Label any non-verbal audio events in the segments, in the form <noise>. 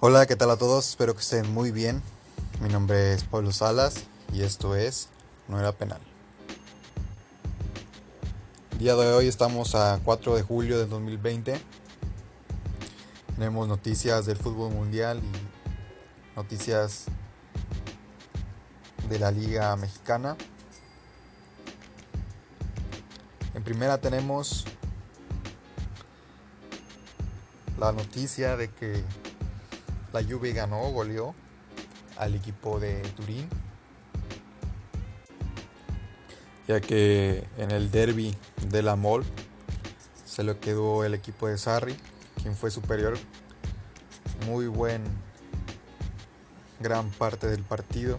Hola, ¿qué tal a todos? Espero que estén muy bien. Mi nombre es Pablo Salas y esto es No era penal. Día de hoy estamos a 4 de julio de 2020. Tenemos noticias del fútbol mundial y noticias de la Liga Mexicana. En primera tenemos la noticia de que la Juve ganó, goleó al equipo de Turín. Ya que en el derby de la Mol se lo quedó el equipo de Sarri, quien fue superior. Muy buen gran parte del partido.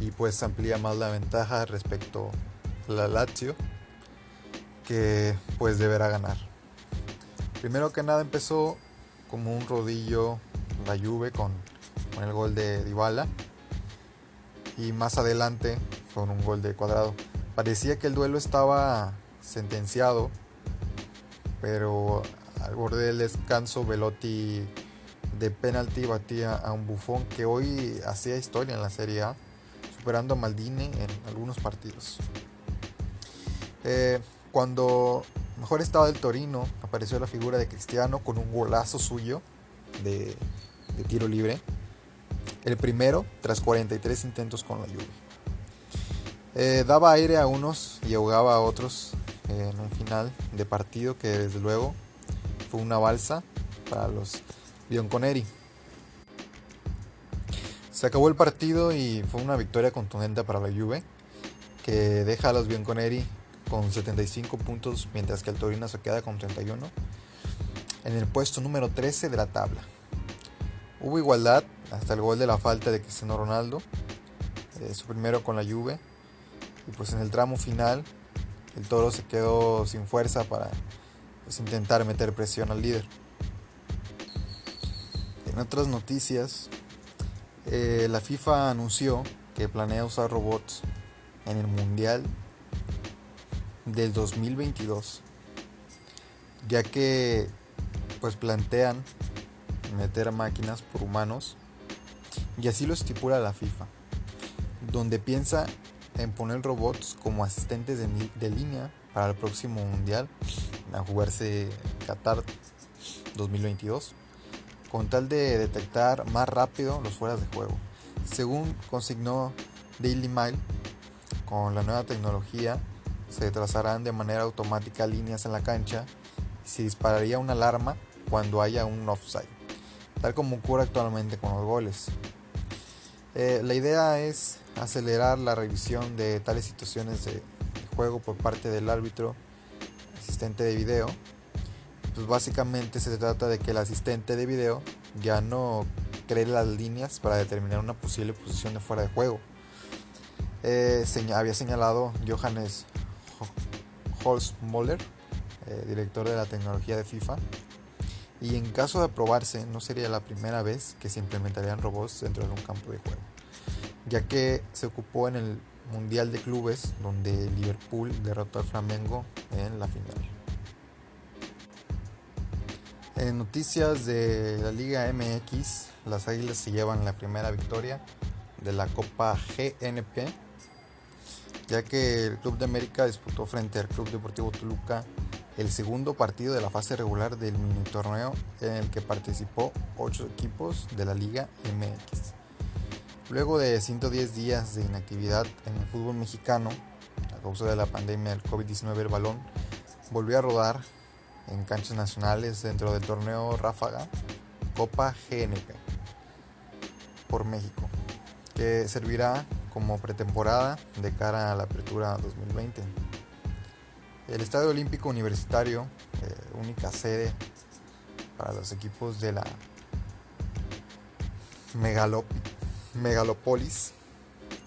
Y pues amplía más la ventaja respecto a la Lazio, que pues deberá ganar. Primero que nada empezó como un rodillo la Juve con, el gol de Dybala y más adelante con un gol de Cuadrado. Parecía que el duelo estaba sentenciado, pero al borde del descanso Velotti de penalti batía a un bufón que hoy hacía historia en la Serie A, superando a Maldini en algunos partidos. Eh, cuando mejor estaba el Torino, apareció la figura de Cristiano con un golazo suyo de, tiro libre. El primero tras 43 intentos con la lluvia. Eh, daba aire a unos y ahogaba a otros en un final de partido que desde luego fue una balsa para los Bianconeri. Se acabó el partido y fue una victoria contundente para la Juve que deja a los Bianconeri con 75 puntos, mientras que el Torino se queda con 31 en el puesto número 13 de la tabla. Hubo igualdad hasta el gol de la falta de Cristiano Ronaldo, eh, su primero con la Juve, y pues en el tramo final el Toro se quedó sin fuerza para pues, intentar meter presión al líder. En otras noticias, eh, la FIFA anunció que planea usar robots en el Mundial del 2022, ya que pues plantean meter máquinas por humanos y así lo estipula la FIFA, donde piensa en poner robots como asistentes de, línea para el próximo mundial a jugarse Qatar 2022 con tal de detectar más rápido los fueras de juego. Según consignó Daily Mail, con la nueva tecnología se trazarán de manera automática líneas en la cancha y se dispararía una alarma cuando haya un offside, tal como ocurre actualmente con los goles. Eh, la idea es acelerar la revisión de tales situaciones de, juego por parte del árbitro asistente de video. Pues básicamente se trata de que el asistente de video ya no cree las líneas para determinar una posible posición de fuera de juego. Eh, había señalado Johannes Holz Moller, eh, director de la tecnología de FIFA. Y en caso de aprobarse, no sería la primera vez que se implementarían robots dentro de un campo de juego, ya que se ocupó en el Mundial de Clubes, donde Liverpool derrotó al Flamengo en la final. En noticias de la Liga MX, las Águilas se llevan la primera victoria de la Copa GNP ya que el Club de América disputó frente al Club Deportivo Toluca el segundo partido de la fase regular del mini torneo en el que participó 8 equipos de la Liga MX. Luego de 110 días de inactividad en el fútbol mexicano, a causa de la pandemia del COVID-19, el balón volvió a rodar en canchas nacionales dentro del torneo Ráfaga Copa GNP por México, que servirá como pretemporada de cara a la apertura 2020. El Estadio Olímpico Universitario, eh, única sede para los equipos de la Megalopolis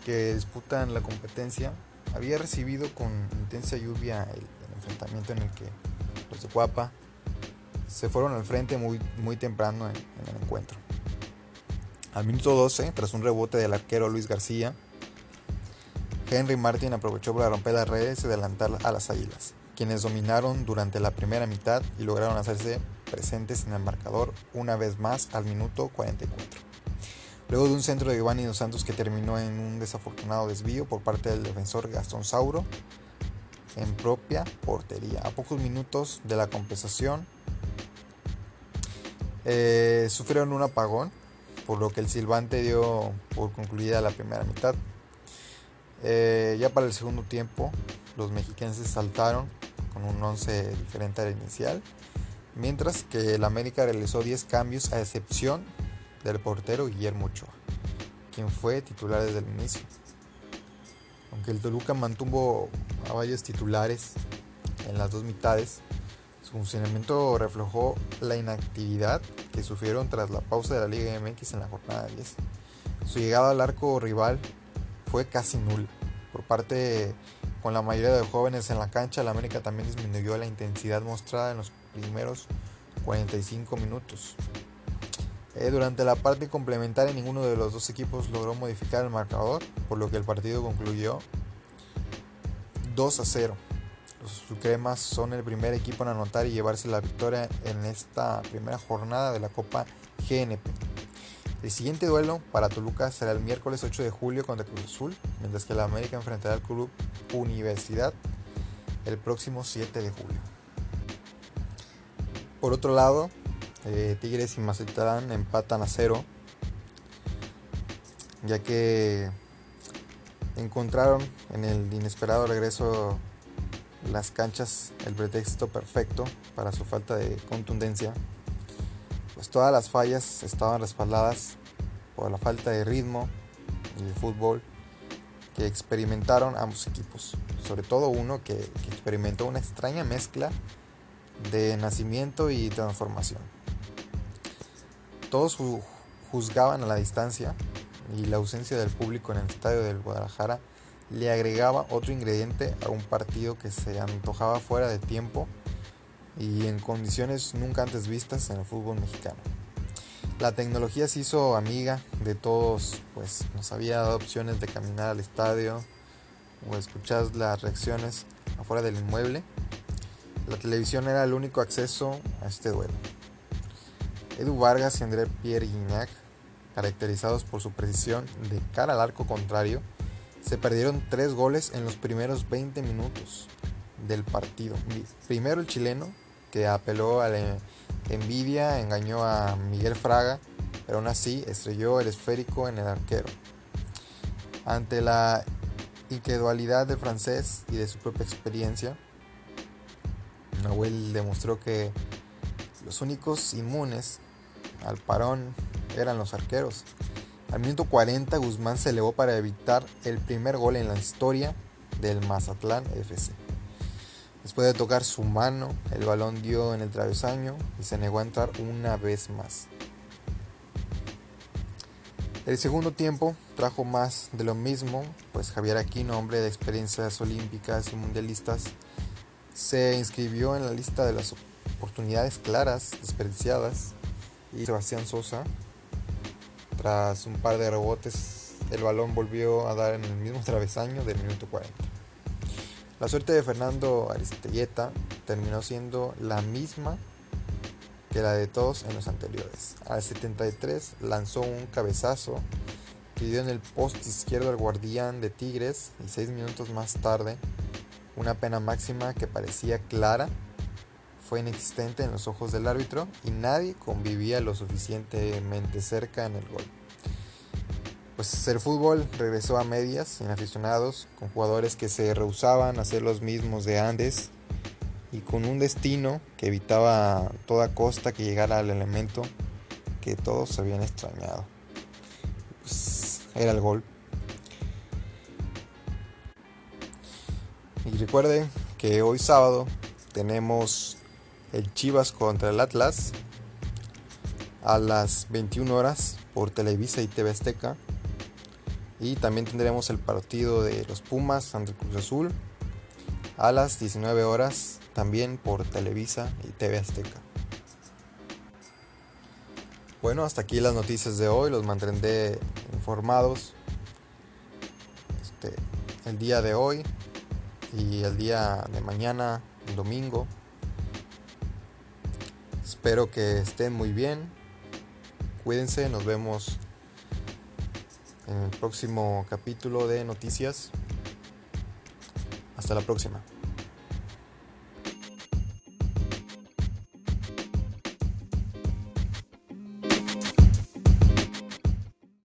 que disputan la competencia, había recibido con intensa lluvia el, enfrentamiento en el que los de Cuapa se fueron al frente muy, temprano en el encuentro. Al minuto 12, tras un rebote del arquero Luis García, Henry Martin aprovechó para romper las redes y adelantar a las Águilas, quienes dominaron durante la primera mitad y lograron hacerse presentes en el marcador una vez más al minuto 44. Luego de un centro de Giovanni Dos Santos que terminó en un desafortunado desvío por parte del defensor Gastón Sauro en propia portería. A pocos minutos de la compensación eh, sufrieron un apagón, por lo que el silbante dio por concluida la primera mitad. Eh, ya para el segundo tiempo, los mexicanos saltaron con un 11 diferente al inicial, mientras que el América realizó 10 cambios a excepción del portero Guillermo Ochoa, quien fue titular desde el inicio. Aunque el Toluca mantuvo a varios titulares en las dos mitades, su funcionamiento reflejó la inactividad que sufrieron tras la pausa de la Liga MX en la jornada 10. Su llegada al arco rival fue casi nula. Por parte con la mayoría de jóvenes en la cancha, la América también disminuyó la intensidad mostrada en los primeros 45 minutos. Eh, durante la parte complementaria ninguno de los dos equipos logró modificar el marcador, por lo que el partido concluyó 2 a 0. Los sucremas son el primer equipo en anotar y llevarse la victoria en esta primera jornada de la Copa GNP. El siguiente duelo para Toluca será el miércoles 8 de julio contra Cruz Azul, mientras que la América enfrentará al Club Universidad el próximo 7 de julio. Por otro lado, eh, Tigres y Mazatlán empatan a cero, ya que encontraron en el inesperado regreso las canchas el pretexto perfecto para su falta de contundencia pues todas las fallas estaban respaldadas por la falta de ritmo y de fútbol que experimentaron ambos equipos, sobre todo uno que, experimentó una extraña mezcla de nacimiento y transformación. Todos juzgaban a la distancia y la ausencia del público en el estadio del Guadalajara le agregaba otro ingrediente a un partido que se antojaba fuera de tiempo y en condiciones nunca antes vistas en el fútbol mexicano. La tecnología se hizo amiga de todos, pues nos había dado opciones de caminar al estadio o escuchar las reacciones afuera del inmueble. La televisión era el único acceso a este duelo. Edu Vargas y André Pierre Guignac, caracterizados por su precisión de cara al arco contrario, se perdieron tres goles en los primeros 20 minutos del partido. Primero el chileno, que apeló a la envidia, engañó a Miguel Fraga, pero aún así estrelló el esférico en el arquero. Ante la incredulidad del francés y de su propia experiencia, Nahuel demostró que los únicos inmunes al parón eran los arqueros. Al minuto 40 Guzmán se elevó para evitar el primer gol en la historia del Mazatlán FC. Después de tocar su mano, el balón dio en el travesaño y se negó a entrar una vez más. El segundo tiempo trajo más de lo mismo, pues Javier Aquino, hombre de experiencias olímpicas y mundialistas, se inscribió en la lista de las oportunidades claras desperdiciadas y Sebastián Sosa, tras un par de rebotes, el balón volvió a dar en el mismo <laughs> travesaño del minuto 40. La suerte de Fernando Aristelleta terminó siendo la misma que la de todos en los anteriores. Al 73 lanzó un cabezazo que dio en el poste izquierdo al guardián de Tigres y seis minutos más tarde una pena máxima que parecía clara fue inexistente en los ojos del árbitro y nadie convivía lo suficientemente cerca en el gol pues el fútbol regresó a medias, sin aficionados, con jugadores que se rehusaban a ser los mismos de antes y con un destino que evitaba a toda costa que llegara al elemento que todos habían extrañado. Pues era el gol. Y recuerden que hoy sábado tenemos el Chivas contra el Atlas a las 21 horas por Televisa y TV Azteca. Y también tendremos el partido de los Pumas ante Cruz Azul a las 19 horas también por Televisa y TV Azteca. Bueno, hasta aquí las noticias de hoy, los mantendré informados este, el día de hoy y el día de mañana, el domingo. Espero que estén muy bien. Cuídense, nos vemos en el próximo capítulo de noticias. Hasta la próxima.